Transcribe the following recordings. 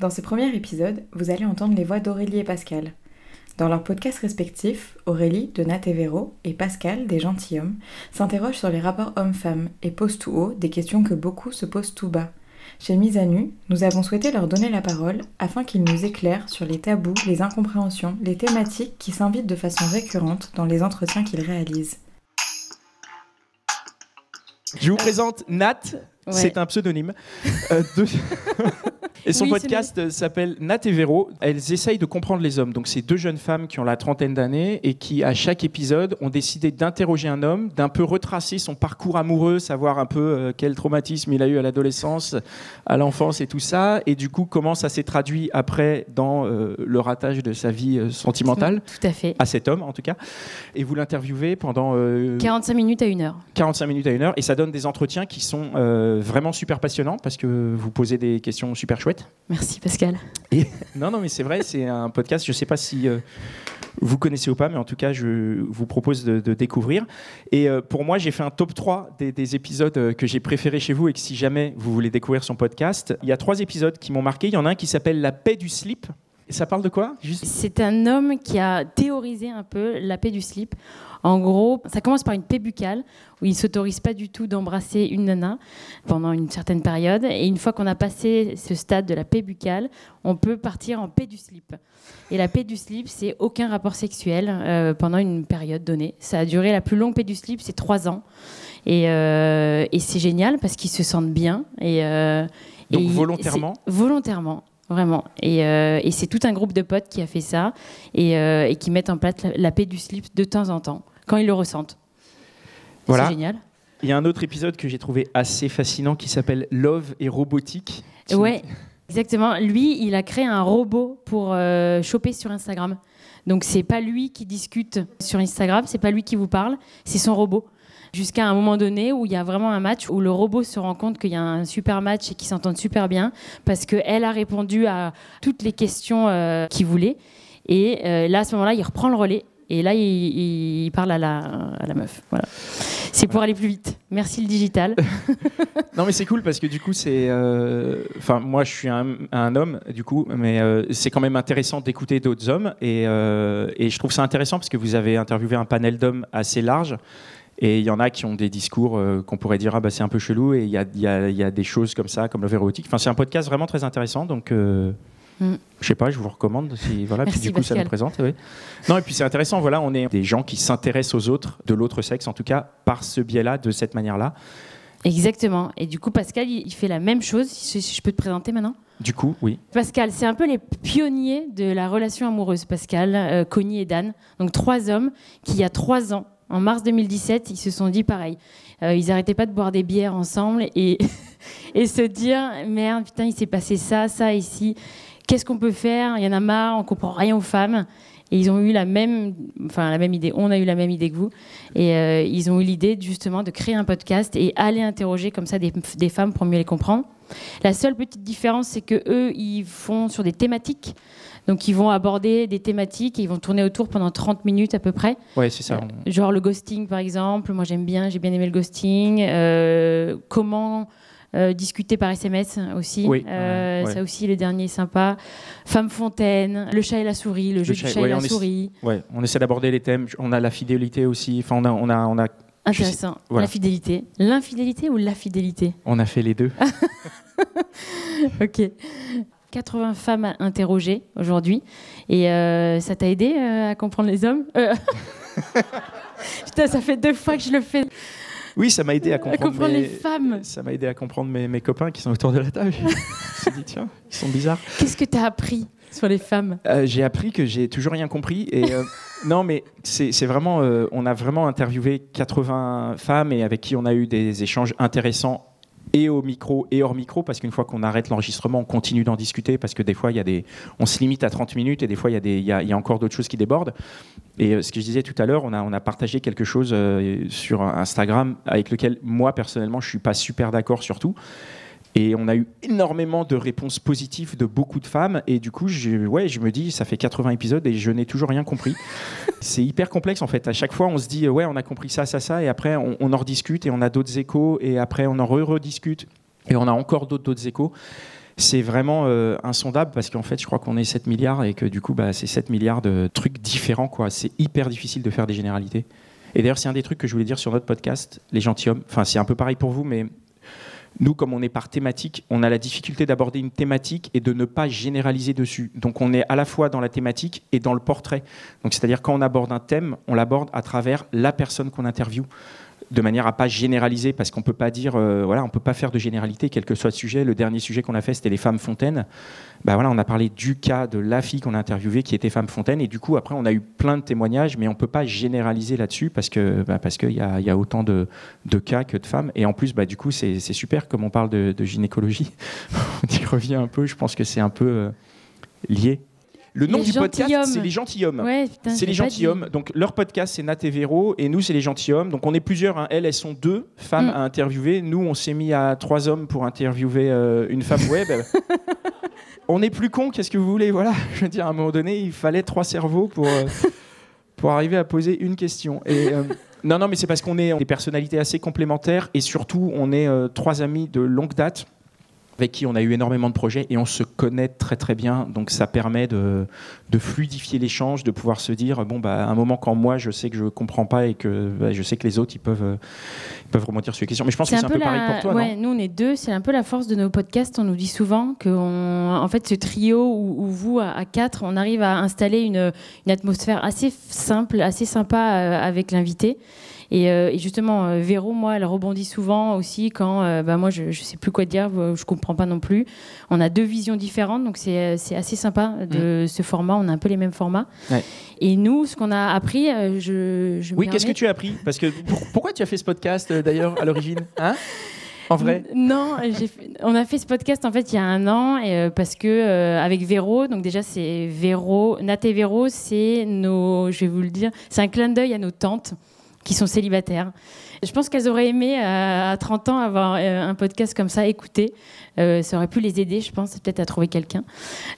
Dans ce premier épisode, vous allez entendre les voix d'Aurélie et Pascal. Dans leurs podcasts respectifs, Aurélie de Nat et Véro et Pascal des gentilshommes s'interrogent sur les rapports hommes-femmes et posent tout haut des questions que beaucoup se posent tout bas. Chez Mise à Nu, nous avons souhaité leur donner la parole afin qu'ils nous éclairent sur les tabous, les incompréhensions, les thématiques qui s'invitent de façon récurrente dans les entretiens qu'ils réalisent. Je vous présente Nat, Ouais. c'est un pseudonyme. Euh, de- Et son Oui, podcast s'appelle Nat et Véro. Elles essayent de comprendre les hommes. Donc, c'est deux jeunes femmes qui ont la trentaine d'années et qui, à chaque épisode, ont décidé d'interroger un homme, d'un peu retracer son parcours amoureux, savoir un peu euh, quel traumatisme il a eu à l'adolescence, à l'enfance et tout ça. Et du coup, comment ça s'est traduit après dans euh, le ratage de sa vie euh, sentimentale, Tout à fait. à cet homme en tout cas. Et vous l'interviewez pendant euh, 45 minutes à une heure. 45 minutes à une heure et ça donne des entretiens qui sont vraiment super passionnants parce que vous posez des questions super chouettes. Merci Pascal. Et non, non, mais c'est vrai, c'est un podcast. Je sais pas si euh, vous connaissez ou pas, mais en tout cas, je vous propose de, de découvrir. Et euh, pour moi, j'ai fait un top 3 des, des épisodes euh, que j'ai préférés chez vous et que si jamais vous voulez découvrir son podcast, il y a trois épisodes qui m'ont marqué. Il y en a un qui s'appelle La paix du slip. Et ça parle de quoi Juste? C'est un homme qui a théorisé un peu la paix du slip. En gros, ça commence par une paix buccale où il s'autorise pas du tout d'embrasser une nana pendant une certaine période. Et une fois qu'on a passé ce stade de la paix buccale, on peut partir en paix du slip. Et la paix du slip, c'est aucun rapport sexuel euh, pendant une période donnée. Ça a duré la plus longue paix du slip, c'est trois ans. Et, euh, et c'est génial parce qu'ils se sentent bien. Et, euh, Donc et volontairement? Volontairement. Vraiment. Et, euh, et c'est tout un groupe de potes qui a fait ça et, euh, et qui mettent en place la, la paix du slip de temps en temps, quand ils le ressentent. Voilà. C'est génial. Il y a un autre épisode que j'ai trouvé assez fascinant qui s'appelle Love et robotique. Ouais, exactement. Lui, il a créé un robot pour euh, choper sur Instagram. Donc c'est pas lui qui discute sur Instagram, c'est pas lui qui vous parle, c'est son robot. Jusqu'à un moment donné où il y a vraiment un match où le robot se rend compte qu'il y a un super match et qu'ils s'entendent super bien parce qu'elle a répondu à toutes les questions euh, qu'il voulait. Et euh, là, à ce moment-là, il reprend le relais et là, il, parle à la, meuf. Voilà. C'est pour aller plus vite. Merci le digital. Non mais c'est cool parce que du coup c'est, euh, enfin moi je suis un, homme du coup, mais c'est quand même intéressant d'écouter d'autres hommes et je trouve ça intéressant parce que vous avez interviewé un panel d'hommes assez large et il y en a qui ont des discours euh, qu'on pourrait dire ah bah c'est un peu chelou et il y a, y a- y a des choses comme ça comme le vérotique. Enfin c'est un podcast vraiment très intéressant donc. euh, Mm. Je sais pas, je vous recommande. Si, voilà, puis du coup, ça nous présente. oui. Non, et puis c'est intéressant. Voilà, on est des gens qui s'intéressent aux autres, de l'autre sexe, en tout cas, par ce biais-là, de cette manière-là. Exactement. Et du coup, Pascal, il fait la même chose. Si je je peux te présenter maintenant? Du coup, oui. Pascal, c'est un peu les pionniers de la relation amoureuse, Pascal, euh, Connie et Dan. Donc trois hommes qui, il y a trois ans, en mars 2017, ils se sont dit pareil. Euh, ils n'arrêtaient pas de boire des bières ensemble et, et se dire merde, putain, il s'est passé ça, ça, ici. Qu'est-ce qu'on peut faire? Il y en a marre, on comprend rien aux femmes. Et ils ont eu la même, enfin la même idée. On a eu la même idée que vous. Et euh, ils ont eu l'idée justement de créer un podcast et aller interroger comme ça des, des femmes pour mieux les comprendre. La seule petite différence, c'est que eux, ils font sur des thématiques. Donc, ils vont aborder des thématiques et ils vont tourner autour pendant 30 minutes à peu près. Ouais, c'est ça. on- Genre le ghosting, par exemple. Moi, j'aime bien, j'ai bien aimé le ghosting. Euh, comment euh, discuter par SMS aussi. Oui, Euh, ouais. Ça aussi, le dernier est sympa. Femme fontaine, le chat et la souris, le jeu chat- du chat ouais, et la souris. Ouais, on essaie d'aborder les thèmes. On a la fidélité aussi. Enfin, on a, on a, on a, Intéressant. voilà. La fidélité. L'infidélité ou la fidélité on a fait les deux. Ok. 80 femmes à interroger aujourd'hui. Et euh, ça t'a aidé euh, à comprendre les hommes? Euh, Putain, ça fait deux fois que je le fais. Oui, ça m'a aidé à À comprendre, mes... les femmes. Ça m'a aidé à comprendre mes, mes copains qui sont autour de la table. je me suis dit, tiens, ils sont bizarres. Qu'est-ce que t'as appris sur les femmes? Euh, j'ai appris que j'ai toujours rien compris. Et euh, non, mais c'est c'est vraiment. euh, on a vraiment interviewé 80 femmes et avec qui on a eu des échanges intéressants et au micro et hors micro parce qu'une fois qu'on arrête l'enregistrement on continue d'en discuter parce que des fois il y a des on se limite à 30 minutes et des fois il y a des il y a, encore d'autres choses qui débordent. Et euh, ce que je disais tout à l'heure on a on a partagé quelque chose euh, sur Instagram avec lequel moi personnellement je suis pas super d'accord sur tout et on a eu énormément de réponses positives de beaucoup de femmes. Et du coup, je, ouais, je me dis, ça fait 80 épisodes et je n'ai toujours rien compris. C'est hyper complexe en fait. À chaque fois, on se dit, ouais, on a compris ça, ça, ça. Et après, on, on en rediscute et on a d'autres échos. Et après, on en re-rediscute. Et on a encore d'autres d'autres échos. c'est vraiment euh, insondable parce qu'en fait, je crois qu'on est 7 milliards et que du coup, bah, c'est 7 milliards de trucs différents. quoi. C'est hyper difficile de faire des généralités. Et d'ailleurs, c'est un des trucs que je voulais dire sur notre podcast, Les Gentilhommes. Enfin, c'est un peu pareil pour vous, mais nous, comme on est par thématique, on a la difficulté d'aborder une thématique et de ne pas généraliser dessus. Donc, on est à la fois dans la thématique et dans le portrait. Donc, c'est-à-dire quand on aborde un thème, on l'aborde à travers la personne qu'on interviewe de manière à pas généraliser, parce qu'on peut pas dire, euh, voilà, on peut pas faire de généralité, quel que soit le sujet. Le dernier sujet qu'on a fait, c'était les femmes fontaines. Bah voilà, on a parlé du cas de la fille qu'on a interviewée qui était femme fontaine, et du coup après on a eu plein de témoignages, mais on peut pas généraliser là-dessus parce que bah, qu'il y a, y a, autant de, cas que de femmes, et en plus bah du coup c'est super comme on parle de, de gynécologie, on y revient un peu. Je pense que c'est un peu euh, lié. Le nom du podcast, c'est Les Gentilhommes. Ouais, c'est Les Gentilhommes. Donc leur podcast, c'est Nat et Véro, et nous, c'est Les Gentilhommes. Donc on est plusieurs. Hein. Elles, elles sont deux femmes Mm. à interviewer. Nous, on s'est mis à trois hommes pour interviewer euh, une femme web. on est plus con, qu'est-ce que vous voulez? Voilà, je veux dire, à un moment donné, il fallait trois cerveaux pour, euh, pour arriver à poser une question. Et, euh, non, non, mais c'est parce qu'on est des personnalités assez complémentaires et surtout, on est trois amis de longue date avec qui on a eu énormément de projets et on se connaît très très bien. Donc ça permet de, de fluidifier l'échange, de pouvoir se dire bon bah à un moment quand moi je sais que je comprends pas et que bah, je sais que les autres ils peuvent euh, ils peuvent remonter sur les questions. Mais je pense que c'est un peu, la... pareil pour toi. Ouais, non? nous on est deux. C'est un peu la force de nos podcasts. On nous dit souvent que on... en fait ce trio où vous à, à, quatre, on arrive à installer une, une atmosphère assez simple, assez sympa euh, avec l'invité. Et, euh, et, justement, euh, Véro, moi, elle rebondit souvent aussi quand euh, bah, moi, je ne sais plus quoi dire, je comprends pas non plus. On a deux visions différentes, donc c'est assez sympa de mmh. ce format. On a un peu les mêmes formats. Ouais. Et nous, ce qu'on a appris, je, je Oui, qu'est-ce que tu as appris? Parce que pour, pourquoi tu as fait ce podcast d'ailleurs à l'origine? Hein? En vrai? Non, fait, on a fait ce podcast en fait il y a un an et, euh, parce que euh, avec Véro, donc déjà c'est Véro, Nat et Véro, c'est nos, je vais vous le dire, c'est un clin d'œil à nos tantes qui sont célibataires. Je pense qu'elles auraient aimé à, à 30 ans avoir euh, un podcast comme ça, écouter. Euh, ça aurait pu les aider, je pense, peut-être à trouver quelqu'un.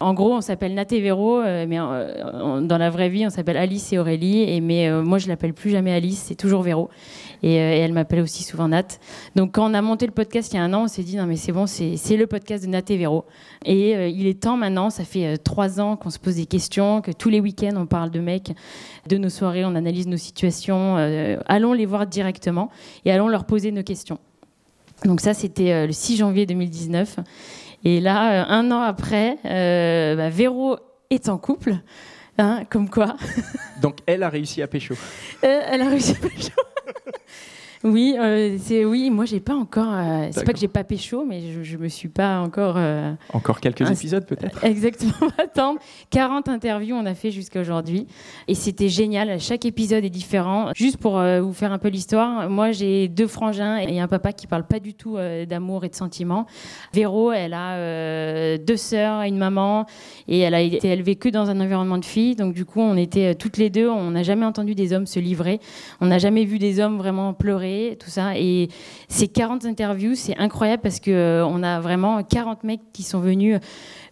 En gros, on s'appelle Nat et Véro, euh, mais dans la vraie vie, on s'appelle Alice et Aurélie. Et, mais euh, moi, je l'appelle plus jamais Alice, c'est toujours Véro. Et, euh, et elle m'appelle aussi souvent Nat. Donc, quand on a monté le podcast il y a un an, on s'est dit non, mais c'est bon, c'est le podcast de Nat et Véro. Et euh, il est temps maintenant, ça fait euh, trois ans qu'on se pose des questions, que tous les week-ends, on parle de mecs, de nos soirées, on analyse nos situations. Euh, allons les voir directement et allons leur poser nos questions. Donc ça, c'était le 6 janvier 2019. Et là, un an après, euh, bah, Véro est en couple. Hein, comme quoi. Donc elle a réussi à pécho. Euh, elle a réussi à pécho. oui, euh, c'est oui. Moi, j'ai pas encore. Euh, c'est pas que j'ai pas pécho, mais je, je me suis pas encore. euh, Encore quelques Un- épisodes peut-être? Exactement, attendre. 40 interviews on a fait jusqu'à aujourd'hui. Et c'était génial. Chaque épisode est différent. Juste pour euh, vous faire un peu l'histoire, moi j'ai deux frangins et un papa qui parle pas du tout euh, d'amour et de sentiments. Véro, elle a deux sœurs, une maman et elle a été élevée que dans un environnement de filles. Donc du coup, on était toutes les deux. On n'a jamais entendu des hommes se livrer. On n'a jamais vu des hommes vraiment pleurer, tout ça. Et ces 40 interviews, c'est incroyable parce que euh, on a vraiment 40 mecs qui sont venus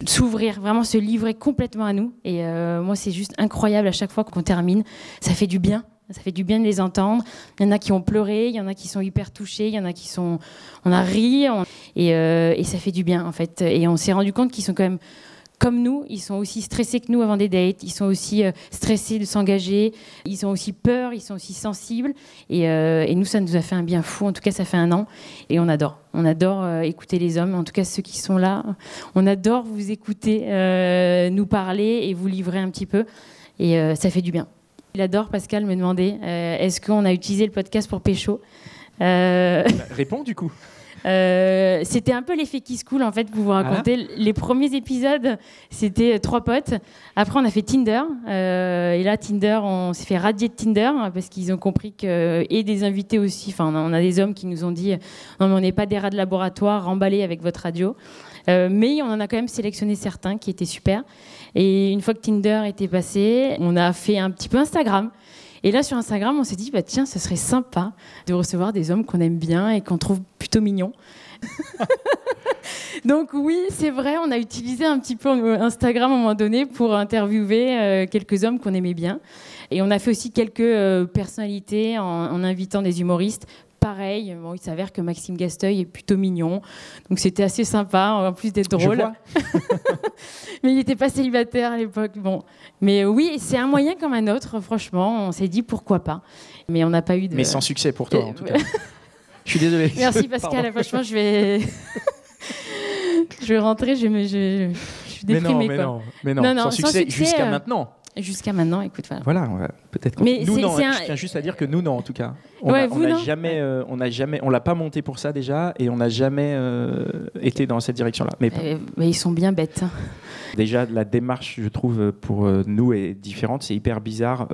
s'ouvrir, vraiment se livrer complètement à nous. Et euh, moi, c'est juste incroyable à chaque fois qu'on termine. Ça fait du bien. Ça fait du bien de les entendre. Il y en a qui ont pleuré, il y en a qui sont hyper touchés, il y en a qui sont. On a ri, et, euh, et ça fait du bien en fait. Et on s'est rendu compte qu'ils sont quand même comme nous, ils sont aussi stressés que nous avant des dates, ils sont aussi euh, stressés de s'engager, ils ont aussi peur, ils sont aussi sensibles. Et, euh, et nous, ça nous a fait un bien fou. En tout cas, ça fait un an. Et on adore. On adore euh, écouter les hommes. En tout cas, ceux qui sont là, on adore vous écouter, euh, nous parler et vous livrer un petit peu. Et ça fait du bien. Il adore, Pascal, me demander euh, est-ce qu'on a utilisé le podcast pour pécho? Bah, Réponds du coup. euh, c'était un peu l'effet qui se coule en fait pour vous raconter. Les premiers épisodes, c'était euh, trois potes. Après, on a fait Tinder. Euh, et là, Tinder, on s'est fait radier de Tinder parce qu'ils ont compris que et des invités aussi. Enfin, on a des hommes qui nous ont dit non, mais on n'est pas des rats de laboratoire remballés avec votre radio. Euh, mais on en a quand même sélectionné certains qui étaient super. Et une fois que Tinder était passé, on a fait un petit peu Instagram. Et là, sur Instagram, on s'est dit, bah, tiens, ce serait sympa de recevoir des hommes qu'on aime bien et qu'on trouve plutôt mignons. Donc oui, c'est vrai, on a utilisé un petit peu euh, Instagram à un moment donné pour interviewer euh, quelques hommes qu'on aimait bien. Et on a fait aussi quelques euh, personnalités en, en invitant des humoristes. Pareil, bon, il s'avère que Maxime Gasteuil est plutôt mignon, donc c'était assez sympa, en plus d'être drôle. mais il n'était pas célibataire à l'époque. Bon, mais oui, c'est un moyen comme un autre. Franchement, on s'est dit pourquoi pas, mais on n'a pas eu de. Mais sans succès pour toi, en tout cas. Je suis désolé. Merci Pascal. Franchement, je vais. je vais rentrer, je, me... je... je suis déprimée. Mais non, mais non, mais non, sans, succès, jusqu'à euh, maintenant. Jusqu'à maintenant, écoute, voilà. Voilà, peut-être. Mais nous, non. Un... Je tiens juste à dire que nous, non, en tout cas. On ouais, n'a jamais, euh, on n'a jamais, on l'a pas monté pour ça déjà, et on n'a jamais euh, été dans cette direction-là. Mais, mais, ils sont bien bêtes. Hein. Déjà, la démarche, je trouve, pour nous est différente. C'est hyper bizarre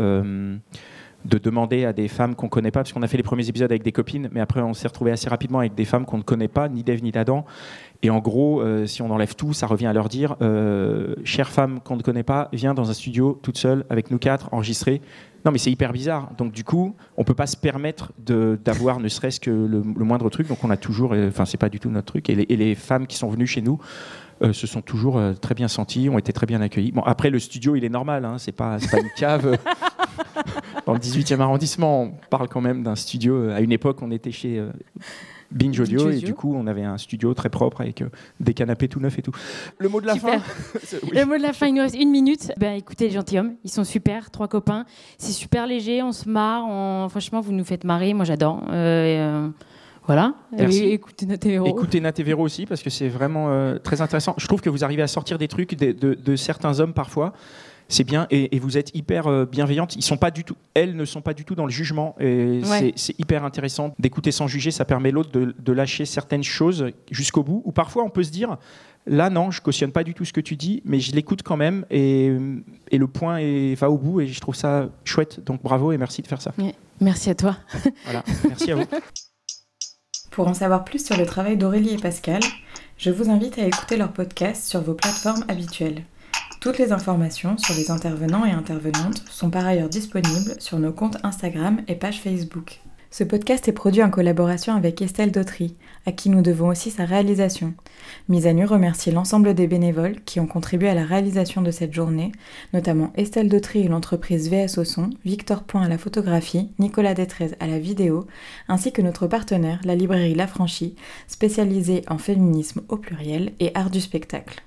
de demander à des femmes qu'on ne connaît pas, parce qu'on a fait les premiers épisodes avec des copines, mais après on s'est retrouvé assez rapidement avec des femmes qu'on ne connaît pas, ni d'Eve ni d'Adam. Et en gros, euh, si on enlève tout, ça revient à leur dire euh, chère femme qu'on ne connaît pas, viens dans un studio toute seule avec nous quatre, enregistrer. Non, mais c'est hyper bizarre. Donc, du coup, on peut pas se permettre d'avoir ne serait-ce que le, moindre truc. Donc, on a toujours. Euh, enfin, c'est pas du tout notre truc. Et les, et les, femmes qui sont venues chez nous se sont toujours très bien senties, ont été très bien accueillies. Bon, après, le studio, il est normal. Hein, c'est pas, pas une cave. dans le 18e arrondissement, on parle quand même d'un studio. À une époque, on était chez Binge Audio, et du coup on avait un studio très propre avec euh, des canapés tout neufs et tout. Le mot de la fin Le mot de la fin, il nous reste une minute. Ben, écoutez les gentilshommes, ils sont super, trois copains. C'est super léger, on se marre, franchement vous nous faites marrer, moi j'adore. Euh, euh, voilà. Merci. écoutez Natevero. Écoutez Natevero aussi parce que c'est vraiment très intéressant. Je trouve que vous arrivez à sortir des trucs de certains hommes parfois c'est bien et, vous êtes hyper euh, bienveillante. Ils sont pas du tout, elles ne sont pas du tout dans le jugement et c'est hyper intéressant d'écouter sans juger. Ça permet l'autre de, lâcher certaines choses jusqu'au bout. Ou parfois on peut se dire, là non, je cautionne pas du tout ce que tu dis, mais je l'écoute quand même et, le point est, va au bout et je trouve ça chouette. Donc bravo et merci de faire ça. Merci à toi. voilà, merci à vous. Pour en savoir plus sur le travail d'Aurélie et Pascal, je vous invite à écouter leur podcast sur vos plateformes habituelles. Toutes les informations sur les intervenants et intervenantes sont par ailleurs disponibles sur nos comptes Instagram et page Facebook. Ce podcast est produit en collaboration avec Estelle Dautry, à qui nous devons aussi sa réalisation. Mise à nu remercie l'ensemble des bénévoles qui ont contribué à la réalisation de cette journée, notamment Estelle Dautry et l'entreprise VS au son, Victor Point à la photographie, Nicolas Détrez à la vidéo, ainsi que notre partenaire, la librairie La Franchie, spécialisée en féminisme au pluriel et art du spectacle.